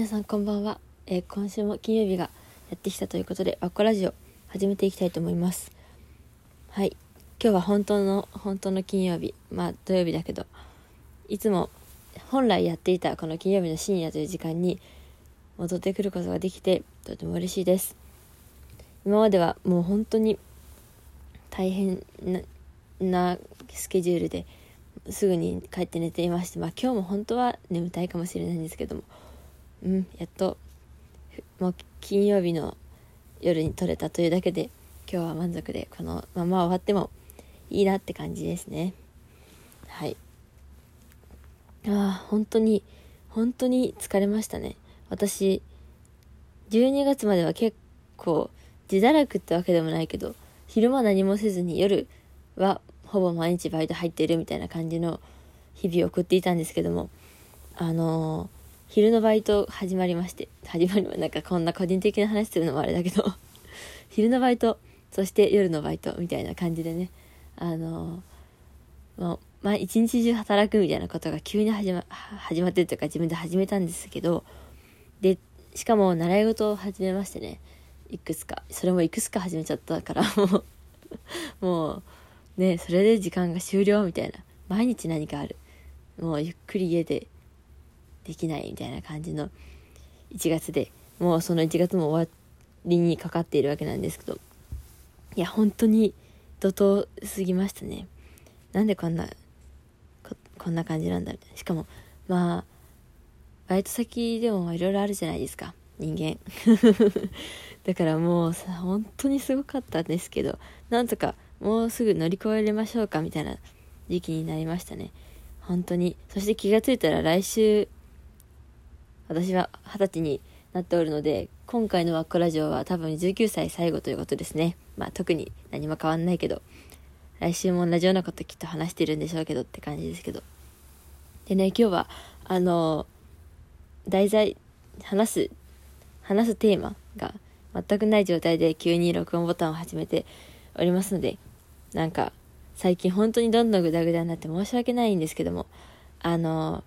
皆さんこんばんは、えー今週も金曜日がやってきたということでワッコラジオ始めていきたいと思います。はい。今日は本当の本当の金曜日。まあ土曜日だけどいつも本来やっていたこの金曜日の深夜という時間に戻ってくることができてとても嬉しいです。今まではもう本当に大変ななスケジュールですぐに帰って寝ていましてまあ今日も本当は眠たいかもしれないんですけどもうんやっともう金曜日の夜に撮れたというだけで今日は満足でこのまま終わってもいいなって感じですね。はい。ああ本当に本当に疲れましたね。私12月までは結構自堕落ってわけでもないけど昼間何もせずに夜はほぼ毎日バイト入ってるみたいな感じの日々を送っていたんですけどもあのー昼のバイト始まりまして始まりまなんかこんな個人的な話するのもあれだけど 昼のバイトそして夜のバイトみたいな感じでねあのーもうまあ一日中働くみたいなことが急に始ま始まってるというか自分で始めたんですけどでしかも習い事を始めましてねいくつか。それもいくつか始めちゃったからもう もうねそれで時間が終了みたいな。毎日何かある。もうゆっくり家でできないみたいな感じの1月でもうその1月も終わりにかかっているわけなんですけどいや本当に怒涛すぎましたね。なんでこんなこんな感じなんだみたいな。しかもまあバイト先でもいろいろあるじゃないですか。人間。だからもうさ本当にすごかったんですけどなんとかもうすぐ乗り越えれましょうかみたいな時期になりましたね。本当に。そして気がついたら来週私は二十歳になっておるので今回のワッコラジオは多分19歳最後ということですね。まあ特に何も変わんないけど来週も同じようなこときっと話してるんでしょうけどって感じですけど。でね今日はあの題材話す話すテーマが全くない状態で急に録音ボタンを始めておりますのでなんか最近本当にどんどんグダグダになって申し訳ないんですけどもあの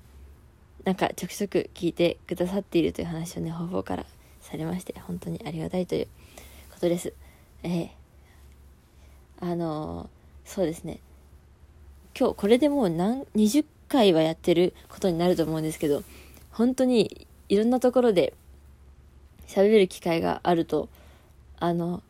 なんかちょくちょく聞いてくださっているという話をね方々からされまして本当にありがたいということです。ええあのそうですね。今日これでもう何20回はやってることになると思うんですけど本当にいろんなところで喋る機会があるとあの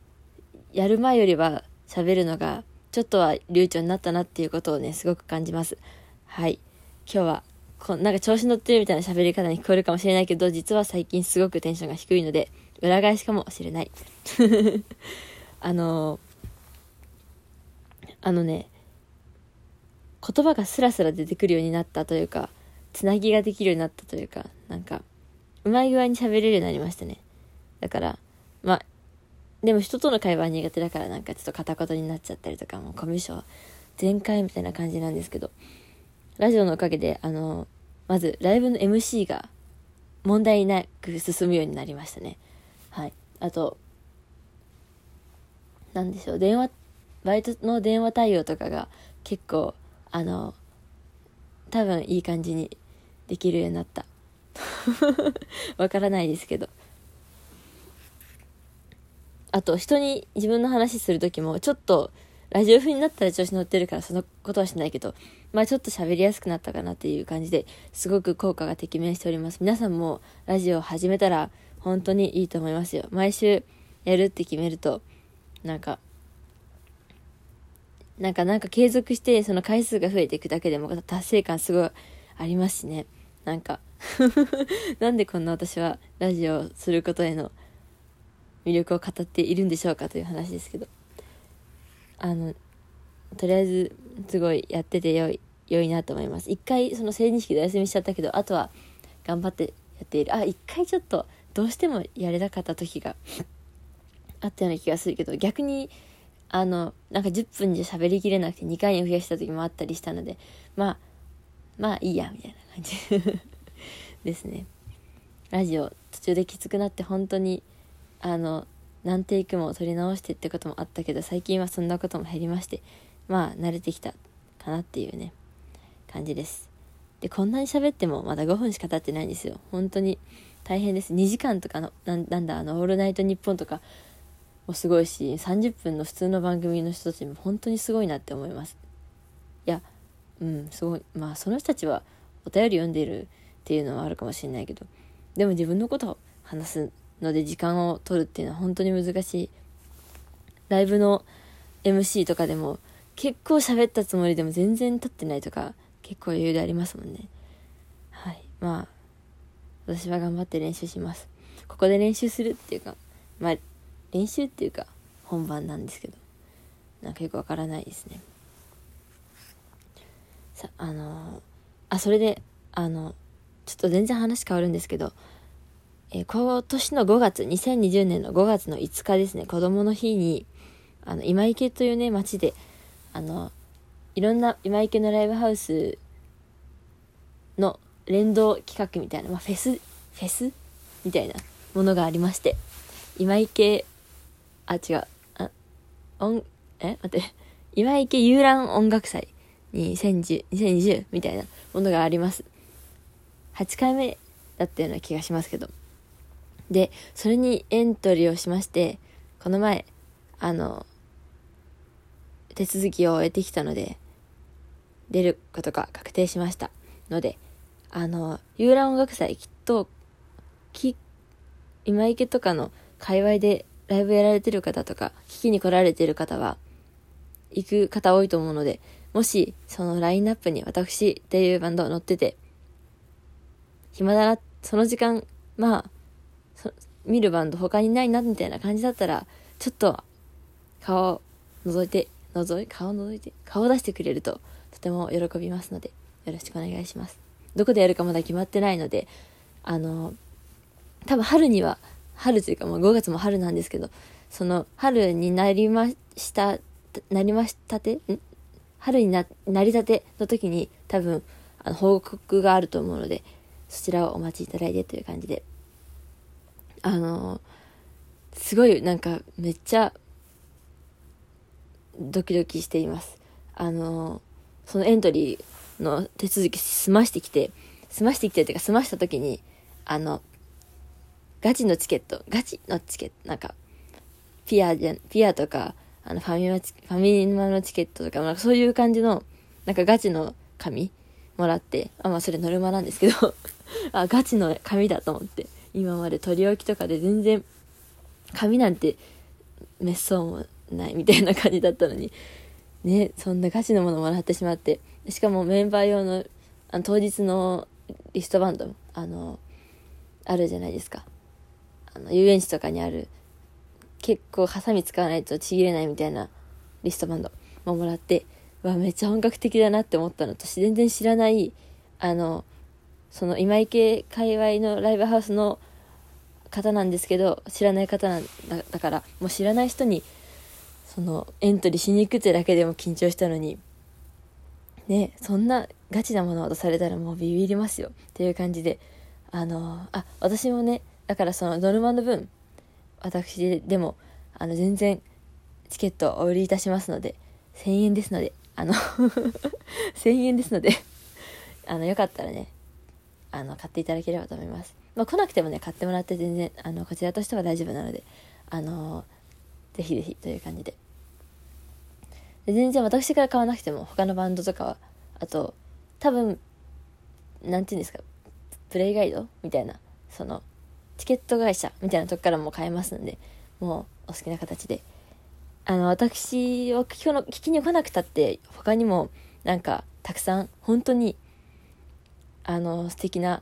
やる前よりは喋るのがちょっとは流暢になったなっていうことをねすごく感じます。はい。今日はこなんか調子乗ってるみたいな喋り方に聞こえるかもしれないけど実は最近すごくテンションが低いので裏返しかもしれない。あのあのね言葉がスラスラ出てくるようになったというかつなぎができるようになったというかなんかうまい具合に喋れるようになりましたね。だからまあでも人との会話は苦手だからなんかちょっと片言になっちゃったりとかもうコミュ障全開みたいな感じなんですけどラジオのおかげであのまずライブの MC が問題なく進むようになりましたね。はい。あとなんでしょう。電話バイトの電話対応とかが結構あの多分いい感じにできるようになった。わからないですけど。あと人に自分の話する時もちょっとラジオ風になったら調子乗ってるからそのことはしないけどまあちょっと喋りやすくなったかなっていう感じですごく効果がてきめんしております。皆さんもラジオを始めたら本当にいいと思いますよ。毎週やるって決めるとなんかなんかなんか継続してその回数が増えていくだけでも達成感すごいありますしね。なんか なんでこんな私はラジオをすることへの魅力を語っているんでしょうかという話ですけど。あのとりあえずすごいやってて良い。良いなと思います。一回その成人式でお休みしちゃったけどあとは頑張ってやっている。あ一回ちょっとどうしてもやれなかった時が あったような気がするけど逆にあのなんか10分じゃ喋りきれなくて2回に増やした時もあったりしたのでまあまあいいやみたいな感じ ですね。ラジオ途中できつくなって本当にあの何テイクも撮り直してってこともあったけど最近はそんなことも減りましてまあ慣れてきたかなっていうね。感じです。でこんなに喋ってもまだ5分しか経ってないんですよ。本当に大変です。2時間とかのなんだあの「オールナイトニッポン」とかもすごいし30分の普通の番組の人たちも本当にすごいなって思います。いやうんすごい。まあその人たちはお便り読んでるっていうのはあるかもしれないけどでも自分のことを話すので時間を取るっていうのは本当に難しい。ライブの MC とかでも結構喋ったつもりでも全然立ってないとか結構余裕でありますもんね。はい。まあ私は頑張って練習します。ここで練習するっていうかまあ練習っていうか本番なんですけどなんかよくわからないですね。さあのあそれであのちょっと全然話変わるんですけどえー、今年の5月、2020年の5月の5日ですね、子供の日に、あの、今池というね、町で、あの、いろんな今池のライブハウスの連動企画みたいな、まあ、フェス、フェス？みたいなものがありまして、今池、あ、違う、あ、音、え？待って、今池遊覧音楽祭2010、2020みたいなものがあります。8回目だったような気がしますけど。で、それにエントリーをしまして、この前、あの、手続きを終えてきたので、出ることが確定しました。ので、あの、遊覧音楽祭きっと、き、今池とかの界隈でライブやられてる方とか、聞きに来られてる方は、行く方多いと思うので、もし、そのラインナップに私っていうバンド乗ってて、暇だな、その時間、まあ、見るバンド他にないなみたいな感じだったら、ちょっと顔を覗いて、覗い、顔を覗いて、顔を出してくれるととても喜びますので、よろしくお願いします。どこでやるかまだ決まってないので、あの、多分春には、春というかもう5月も春なんですけど、その春になりました、なりましたてん？春にな、なりたての時に多分、あの、報告があると思うので、そちらをお待ちいただいてという感じで、あのすごいなんかめっちゃドキドキしています。あのそのエントリーの手続き済ましてきて済ましてきてっていうか済ました時にあのガチのチケットガチのチケットなんかピアじゃピアとかあのファミマファミマのチケットとかなんかそういう感じのなんかガチの紙もらってあまあそれノルマなんですけど あガチの紙だと思って今まで取り置きとかで全然紙なんて滅相もないみたいな感じだったのにねそんなガチのものもらってしまって。しかもメンバー用のあの当日のリストバンドあのあるじゃないですか。あの遊園地とかにある結構ハサミ使わないとちぎれないみたいなリストバンドももらってわめっちゃ本格的だなって思ったの。と全然知らないあのその今池界隈のライブハウスの方なんですけど知らない方なんだだからもう知らない人にそのエントリーしに行くってだけでも緊張したのに。ねそんなガチなものを渡されたらもうビビりますよ。っていう感じであのあ私もねだからそのノルマの分私でもあの全然チケットをお売りいたしますので1000円ですのであの 1000円ですのであのよかったらねあの買っていただければと思います。まあ、来なくてもね買ってもらって全然あのこちらとしては大丈夫なのであのぜひぜひという感じで。全然私から買わなくても他のバンドとかはあと多分何て言うんですかプレイガイドみたいなそのチケット会社みたいなとこからも買えますのでもうお好きな形で。あの私を聞きに来なくたって他にもなんかたくさん本当にあの素敵な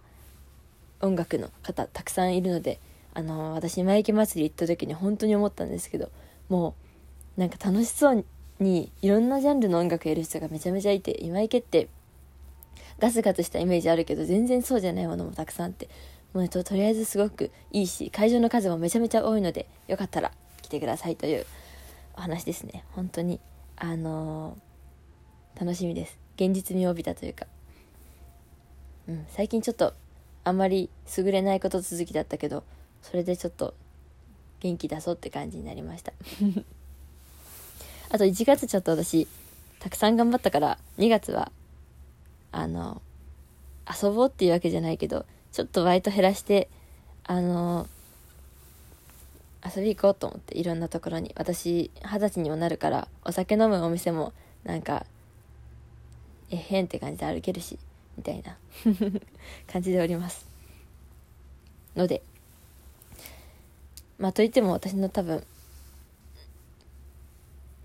音楽の方たくさんいるのであの私今池祭り行った時に本当に思ったんですけどもうなんか楽しそうにいろんなジャンルの音楽やる人がめちゃめちゃいて今池ってガツガツしたイメージあるけど全然そうじゃないものもたくさんあってもう、ね、ととりあえずすごくいいし会場の数もめちゃめちゃ多いのでよかったら来てくださいというお話ですね。本当にあのー、楽しみです。現実味を帯びたというか。うん、最近ちょっとあんまり優れないこと続きだったけどそれでちょっと元気出そうって感じになりました。あと1月ちょっと私たくさん頑張ったから2月はあの遊ぼうっていうわけじゃないけどちょっとバイト減らしてあの遊び行こうと思っていろんなところに。私二十歳にもなるからお酒飲むお店もなんかえへんって感じで歩けるしみたいな 感じでおります。のでまあといっても私の多分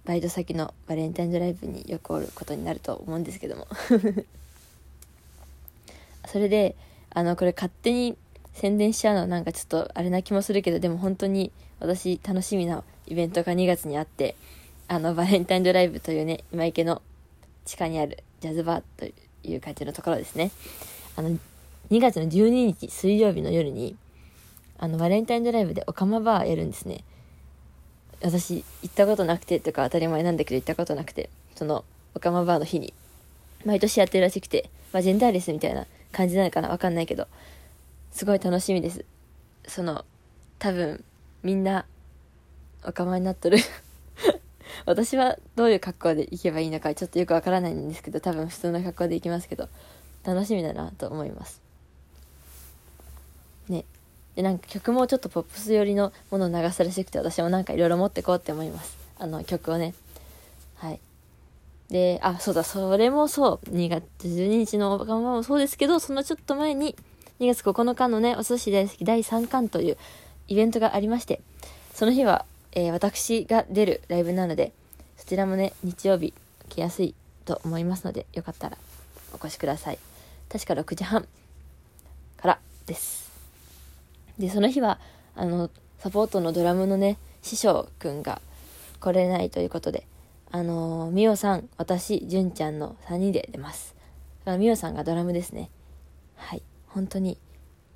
バイト先のバレンタインドライブによくおることになると思うんですけども。それであのこれ勝手に宣伝しちゃうのはなんかちょっとあれな気もするけどでも本当に私楽しみなイベントが2月にあってあのバレンタインドライブというね今池の地下にあるジャズバーという感じのところですね。あの2月の12日水曜日の夜にあのバレンタインドライブでオカマバーやるんですね。私行ったことなくてとか当たり前なんだけど行ったことなくてそのオカマバーの日に毎年やってるらしくて、まあ、ジェンダーレスみたいな感じなのかなわかんないけどすごい楽しみです。その多分みんなオカマになっとる。私はどういう格好で行けばいいのかちょっとよくわからないんですけど多分普通の格好で行きますけど楽しみだなと思います。ね。でなんか曲もちょっとポップス寄りのものを流すらしくて私もなんかいろいろ持ってこうって思いますあの曲をねはいであそうだそれもそう2月12日のオカマもそうですけどそのちょっと前に2月9日のねお寿司大好き第3巻というイベントがありましてその日はえー、私が出るライブなので、そちらもね、日曜日来やすいと思いますので、よかったらお越しください。確か6時半からです。で、その日は、あの、サポートのドラムのね、師匠くんが来れないということで、あの、みおさん、私、純ちゃんの3人で出ます。みおさんがドラムですね。はい。本当に